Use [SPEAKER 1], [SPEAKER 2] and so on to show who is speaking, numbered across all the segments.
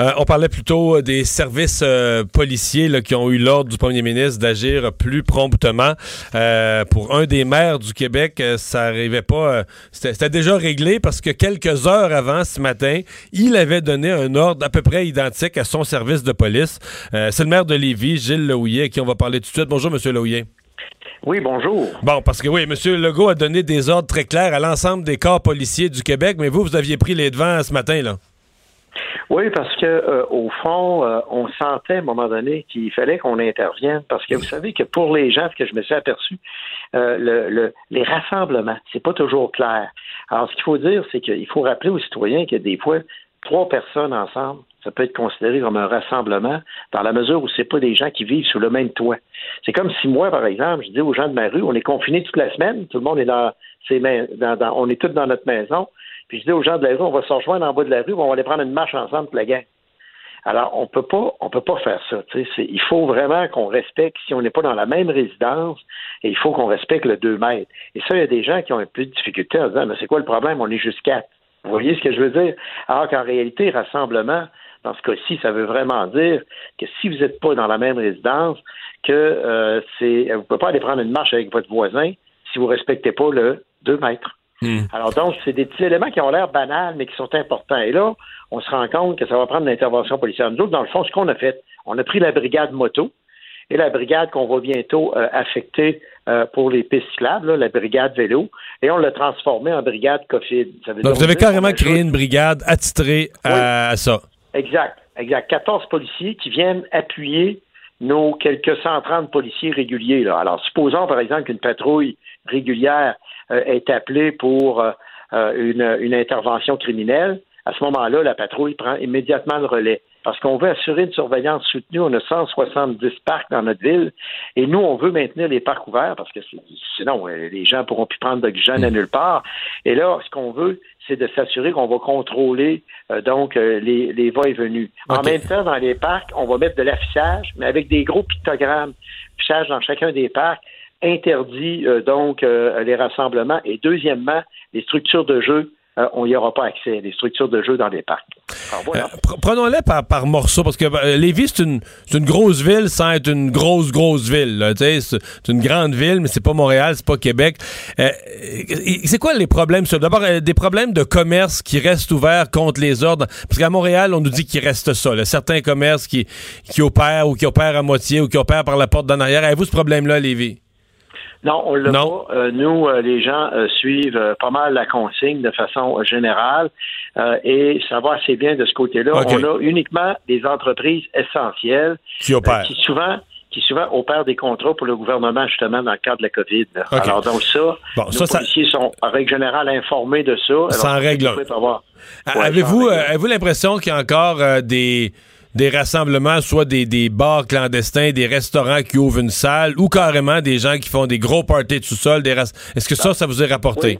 [SPEAKER 1] Euh, on parlait plutôt euh, des services euh, policiers là, qui ont eu l'ordre du premier ministre d'agir plus promptement. pour un des maires du Québec, ça arrivait pas. C'était déjà réglé parce que quelques heures avant ce matin, il avait donné un ordre à peu près identique à son service de police. C'est le maire de Lévis, Gilles Lehouillet, à qui on va parler tout de suite. Bonjour, Monsieur Lehouillet.
[SPEAKER 2] Oui, bonjour.
[SPEAKER 1] Bon, parce que oui, M. Legault a donné des ordres très clairs à l'ensemble des corps policiers du Québec, mais vous, vous aviez pris les devants ce matin, là.
[SPEAKER 2] Oui, parce que euh, au fond, euh, on sentait à un moment donné qu'il fallait qu'on intervienne, parce que vous savez que pour les gens, ce que je me suis aperçu, euh, le, les rassemblements, c'est pas toujours clair. Alors, ce qu'il faut dire, c'est qu'il faut rappeler aux citoyens que des fois, trois personnes ensemble, ça peut être considéré comme un rassemblement dans la mesure où c'est pas des gens qui vivent sous le même toit. C'est comme si moi, par exemple, je dis aux gens de ma rue, on est confinés toute la semaine, tout le monde est dans ses mains, dans, on est tous dans notre maison. Puis je dis aux gens de la rue, on va se rejoindre en bas de la rue, on va aller prendre une marche ensemble, la gang. Alors, on peut pas, on peut pas faire ça. Il faut vraiment qu'on respecte, si on n'est pas dans la même résidence, et il faut qu'on respecte le 2 mètres. Et ça, il y a des gens qui ont un peu de difficulté se dire, mais c'est quoi le problème? On est juste quatre. Vous voyez ce que je veux dire? Alors qu'en réalité, rassemblement, dans ce cas-ci, ça veut vraiment dire que si vous n'êtes pas dans la même résidence, que euh, c'est, vous ne pouvez pas aller prendre une marche avec votre voisin si vous ne respectez pas le 2 mètres. Hmm. Alors donc, c'est des petits éléments qui ont l'air banals, mais qui sont importants. Et là, on se rend compte que ça va prendre une intervention policière. Nous autres, dans le fond, ce qu'on a fait, on a pris la brigade moto et la brigade qu'on va bientôt euh, affecter euh, pour les pistes cyclables, la brigade vélo, et on l'a transformée en brigade COVID.
[SPEAKER 1] donc, vous avez carrément créé une brigade attitrée à, ça.
[SPEAKER 2] Exact, exact. 14 policiers qui viennent appuyer nos quelques 130 policiers réguliers. Là. Alors, supposons, par exemple, qu'une patrouille régulière euh, est appelé pour euh, euh, une, une intervention criminelle, à ce moment-là, la patrouille prend immédiatement le relais. Parce qu'on veut assurer une surveillance soutenue. On a 170 parcs dans notre ville. Et nous, on veut maintenir les parcs ouverts parce que sinon, les gens pourront plus prendre d'oxygène à nulle part. Et là, ce qu'on veut, c'est de s'assurer qu'on va contrôler donc les, les va-et-venus. En même temps, dans les parcs, on va mettre de l'affichage, mais avec des gros pictogrammes. Affichage dans chacun des parcs interdit euh, donc euh, les rassemblements et deuxièmement, les structures de jeu euh, on n'y aura pas accès à des structures de jeu dans les parcs.
[SPEAKER 1] Prenons-les par, par morceaux, parce que Lévis, c'est une, une, grosse ville sans être une grosse, grosse ville. C'est une grande ville, mais c'est pas Montréal, c'est pas Québec. c'est quoi les problèmes? D'abord, des problèmes de commerce qui restent ouverts contre les ordres? Parce qu'à Montréal, on nous dit qu'il reste ça. Certains commerces qui, qui opèrent ou qui opèrent à moitié ou qui opèrent par la porte d'en arrière. Avez-vous ce problème-là, Lévis?
[SPEAKER 2] Non, on l'a pas. Euh, nous, euh, les gens euh, suivent pas mal la consigne de façon générale et ça va assez bien de ce côté-là. On a uniquement des entreprises essentielles
[SPEAKER 1] qui opèrent.
[SPEAKER 2] qui souvent qui souvent opèrent des contrats pour le gouvernement, justement, dans le cadre de la COVID. Alors, donc ça, nos policiers sont, en règle générale, informés de ça.
[SPEAKER 1] Sans règle. Avez-vous avez l'impression qu'il y a encore des des rassemblements, soit des, des bars clandestins, des restaurants qui ouvrent une salle, ou carrément des gens qui font des gros parties sous-sol. Des Est-ce que ça, ça vous est rapporté?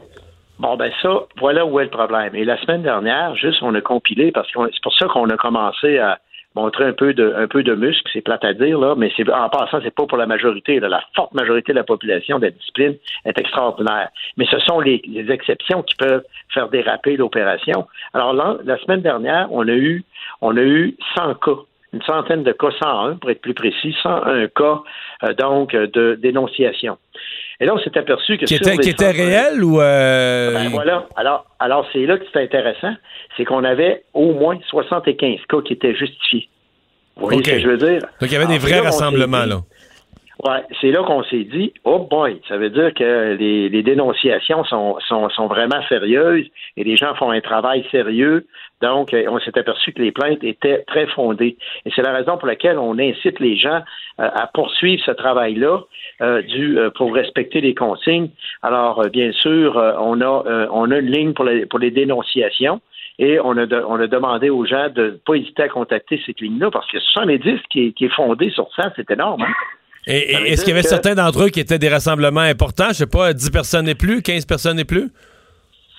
[SPEAKER 2] Bon, ben ça, voilà où est le problème. Et la semaine dernière, juste, on a compilé, parce que c'est pour ça qu'on a commencé à montrer un peu de, un peu de muscle, c'est plate à dire, là, mais c'est, en passant, c'est pas pour la majorité. La forte majorité de la population de la discipline est extraordinaire. Mais ce sont les, les exceptions qui peuvent faire déraper l'opération. Alors, la semaine dernière, on a eu on a eu 100 cas une centaine de cas, 101 pour être plus précis, 101 cas euh, donc de dénonciation. Et là, on s'est aperçu que
[SPEAKER 1] qui était, qui était réel ou
[SPEAKER 2] euh... ben, voilà. Alors, alors c'est là que c'est intéressant, c'est qu'on avait au moins 75 cas qui étaient justifiés. Vous voyez ce que je veux dire?
[SPEAKER 1] Donc il y avait des vrais rassemblements là.
[SPEAKER 2] Ouais, c'est là qu'on s'est dit, oh boy, ça veut dire que les, les dénonciations sont, sont, sont, vraiment sérieuses et les gens font un travail sérieux. Donc, euh, on s'est aperçu que les plaintes étaient très fondées. Et c'est la raison pour laquelle on incite les gens euh, à poursuivre ce travail-là euh, du, pour respecter les consignes. Alors, bien sûr, on a, on a une ligne pour les, pour les dénonciations. Et on a, on a demandé aux gens de ne pas hésiter à contacter ces lignes-là parce que 70 qui qui est fondé sur ça, c'est énorme. Hein?
[SPEAKER 1] Et, est-ce qu'il y avait certains d'entre eux qui étaient des rassemblements importants? Je sais pas, 10 personnes et plus, 15 personnes et plus?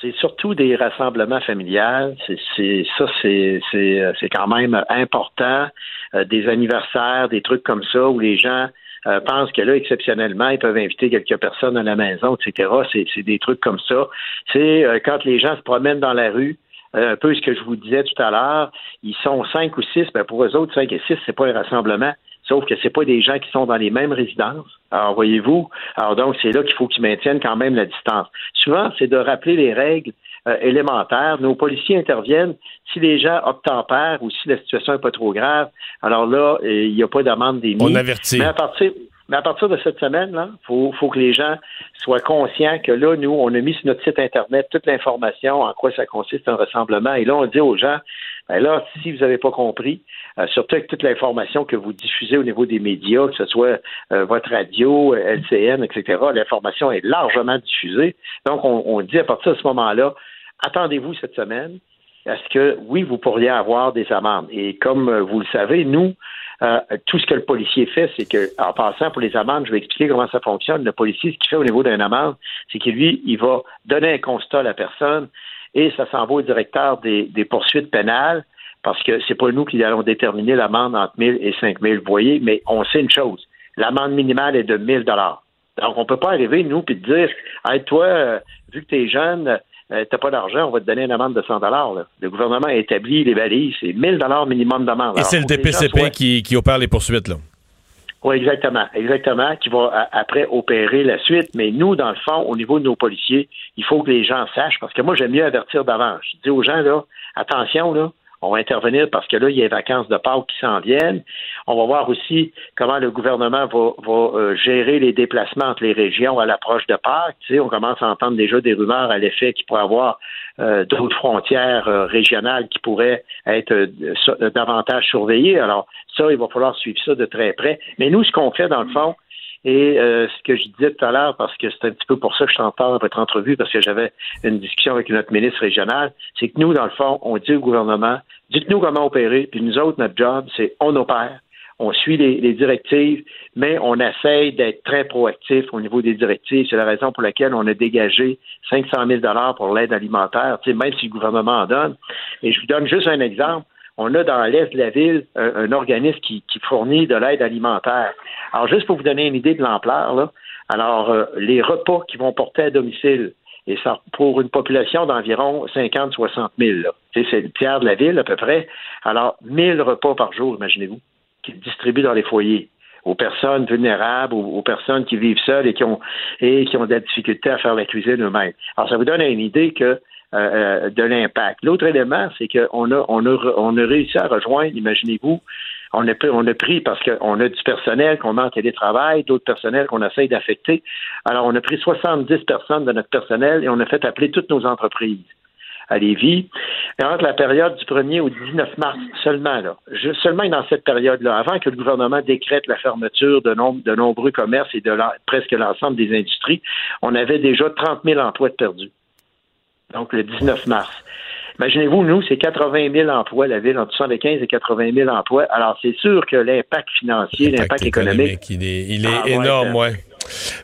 [SPEAKER 2] C'est surtout des rassemblements familiales. C'est ça, c'est quand même important. Euh, des anniversaires, des trucs comme ça où les gens euh, pensent que là, exceptionnellement, ils peuvent inviter quelques personnes à la maison, etc. C'est des trucs comme ça. C'est euh, quand les gens se promènent dans la rue, un peu ce que je vous disais tout à l'heure, ils sont cinq ou six, ben pour eux autres, cinq et six, c'est pas un rassemblement. Sauf que c'est pas des gens qui sont dans les mêmes résidences. Alors, voyez-vous, alors donc c'est là qu'il faut qu'ils maintiennent quand même la distance. Souvent, c'est de rappeler les règles euh, élémentaires. Nos policiers interviennent si les gens obtempèrent ou si la situation n'est pas trop grave. Alors là, il n'y a pas d'amende des
[SPEAKER 1] On avertit.
[SPEAKER 2] Mais à partir, mais à partir de cette semaine, là, faut, faut que les gens soient conscients que là, nous, on a mis sur notre site internet toute l'information en quoi ça consiste un rassemblement. Et là, on dit aux gens, ben là, si vous n'avez pas compris, euh, surtout avec toute l'information que vous diffusez au niveau des médias, que ce soit euh, votre radio, LCN, etc., l'information est largement diffusée. Donc, on, on dit à partir de ce moment-là, attendez-vous cette semaine. Est-ce que oui, vous pourriez avoir des amendes? Et comme euh, vous le savez, nous, euh, tout ce que le policier fait, c'est que, en passant pour les amendes, je vais expliquer comment ça fonctionne. Le policier, ce qu'il fait au niveau d'une amende, c'est que lui, il va donner un constat à la personne et ça s'en va au directeur des, poursuites pénales parce que c'est pas nous qui allons déterminer l'amende entre 1000 et 5000, vous voyez, mais on sait une chose. L'amende minimale est de 1000 dollars. Donc, on peut pas arriver, nous, puis dire, hey, toi, euh, vu que tu es jeune, euh, t'as pas d'argent, on va te donner une amende de 100 dollars. Le gouvernement a établi les balises, c'est 1000 dollars minimum d'amende.
[SPEAKER 1] Et c'est le DPCP qui, qui opère les poursuites, là.
[SPEAKER 2] Oui, exactement, exactement, qui va après opérer la suite. Mais nous, dans le fond, au niveau de nos policiers, il faut que les gens sachent, parce que moi, j'aime mieux avertir d'avance. Je dis aux gens, là, attention, là, on va intervenir parce que là, il y a les vacances de Pâques qui s'en viennent. On va voir aussi comment le gouvernement va, euh, gérer les déplacements entre les régions à l'approche de Pâques. Tu on commence à entendre déjà des rumeurs à l'effet qu'il pourrait y avoir euh, d'autres frontières euh, régionales qui pourraient être davantage surveillées. Alors, ça, il va falloir suivre ça de très près. Mais nous, ce qu'on fait, dans le fond, et ce que je disais tout à l'heure, parce que c'est un petit peu pour ça que je t'en parle dans votre entrevue, parce que j'avais une discussion avec notre ministre régional, c'est que nous, dans le fond, on dit au gouvernement, Dites-nous comment opérer, puis nous autres, notre job, c'est on opère, on suit les, directives, mais on essaye d'être très proactif au niveau des directives. C'est la raison pour laquelle on a dégagé 500 000 pour l'aide alimentaire, même si le gouvernement en donne. Et je vous donne juste un exemple. On a dans l'est de la ville un, organisme qui, fournit de l'aide alimentaire. Alors, juste pour vous donner une idée de l'ampleur, là, alors, euh, les repas qui vont porter à domicile, et ça, pour une population d'environ 50-60 000. C'est le tiers de la ville à peu près. Alors, 1000 repas par jour, imaginez-vous, qui distribuent dans les foyers aux personnes vulnérables, aux, personnes qui vivent seules et qui ont et qui ont de la difficulté à faire la cuisine eux-mêmes. Alors, ça vous donne une idée que euh, euh, de l'impact. L'autre élément, c'est qu'on a, on a, on a réussi à rejoindre, imaginez-vous, on a, on a pris parce qu'on a du personnel qu'on met en télétravail, d'autres personnels qu'on essaye d'affecter. Alors, on a pris 70 personnes de notre personnel et on a fait appeler toutes nos entreprises à Lévis. Et entre la période du 1er au 19 mars seulement, là, seulement dans cette période-là, avant que le gouvernement décrète la fermeture de, de nombreux commerces et de presque l'ensemble des industries, on avait déjà 30 000 emplois perdus. Donc, le 19 mars. Imaginez-vous, nous, c'est 80 000 emplois, la ville, entre 75 et 80 000 emplois. Alors, c'est sûr que l'impact financier, l'impact économique,
[SPEAKER 1] il est, ah, énorme, oui.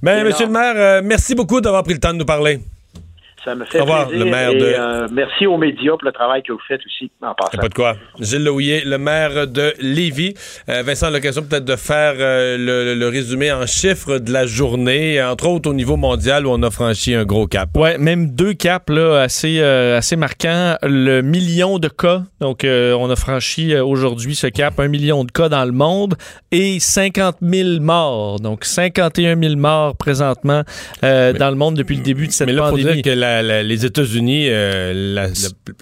[SPEAKER 1] Ben, monsieur le maire, euh, merci beaucoup d'avoir pris le temps de nous parler.
[SPEAKER 2] Ça me fait plaisir. Le maire de... Euh, merci aux médias pour le travail que vous faites aussi en passant.
[SPEAKER 1] Pas de quoi. Gilles Louillet, le maire de Lévis. Euh, Vincent l'occasion peut-être de faire euh, le, résumé en chiffres de la journée, entre autres au niveau mondial où on a franchi un gros cap.
[SPEAKER 3] Ouais, même deux caps là, assez, assez marquants. Le million de cas. Donc, on a franchi aujourd'hui ce cap, un million de cas dans le monde et 50 000 morts. Donc, 51 000 morts présentement dans le monde depuis le début de cette pandémie
[SPEAKER 1] les États-Unis, euh, la,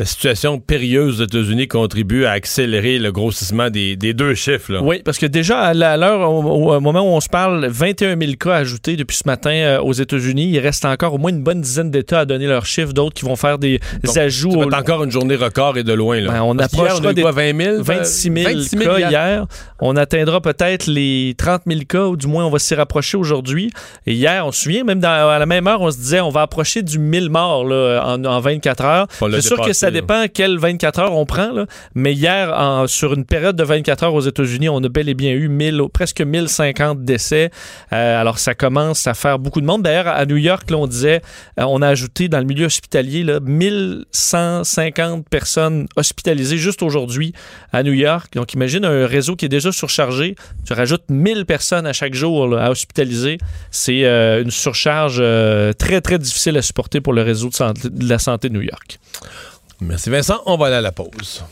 [SPEAKER 1] situation périlleuse aux États-Unis contribue à accélérer le grossissement des, deux chiffres.
[SPEAKER 3] Oui, parce que déjà, à l'heure, au, moment où on se parle, 21 000 cas ajoutés depuis ce matin euh, aux États-Unis. Il reste encore au moins une bonne dizaine d'États à donner leurs chiffres, d'autres qui vont faire des ajouts.
[SPEAKER 1] Ça va encore une journée record et de loin. Là.
[SPEAKER 3] Ben, on approchera des 20 000, 26 000, cas hier? On atteindra peut-être les 30 000 cas, ou du moins on va s'y rapprocher aujourd'hui. Et hier, on se souvient, même à la même heure, on se disait on va approcher du 1000 morts là, en, en 24 heures. C'est sûr que ça
[SPEAKER 1] là.
[SPEAKER 3] dépend quelles 24 heures on prend, là. mais hier, en- sur une période de 24 heures aux États-Unis, on a bel et bien eu 1000, presque 1050 décès. Euh, alors, ça commence à faire beaucoup de monde. D'ailleurs, à New York, là, on disait, euh, on a ajouté dans le milieu hospitalier là, 1150 personnes hospitalisées juste aujourd'hui à New York. Donc, imagine un réseau qui est déjà surchargé. Tu rajoutes 1000 personnes à chaque jour là, à hospitaliser. C'est euh, une surcharge très, très difficile à supporter pour le réseau de, de la santé de New York.
[SPEAKER 1] Merci Vincent. On va aller à la pause.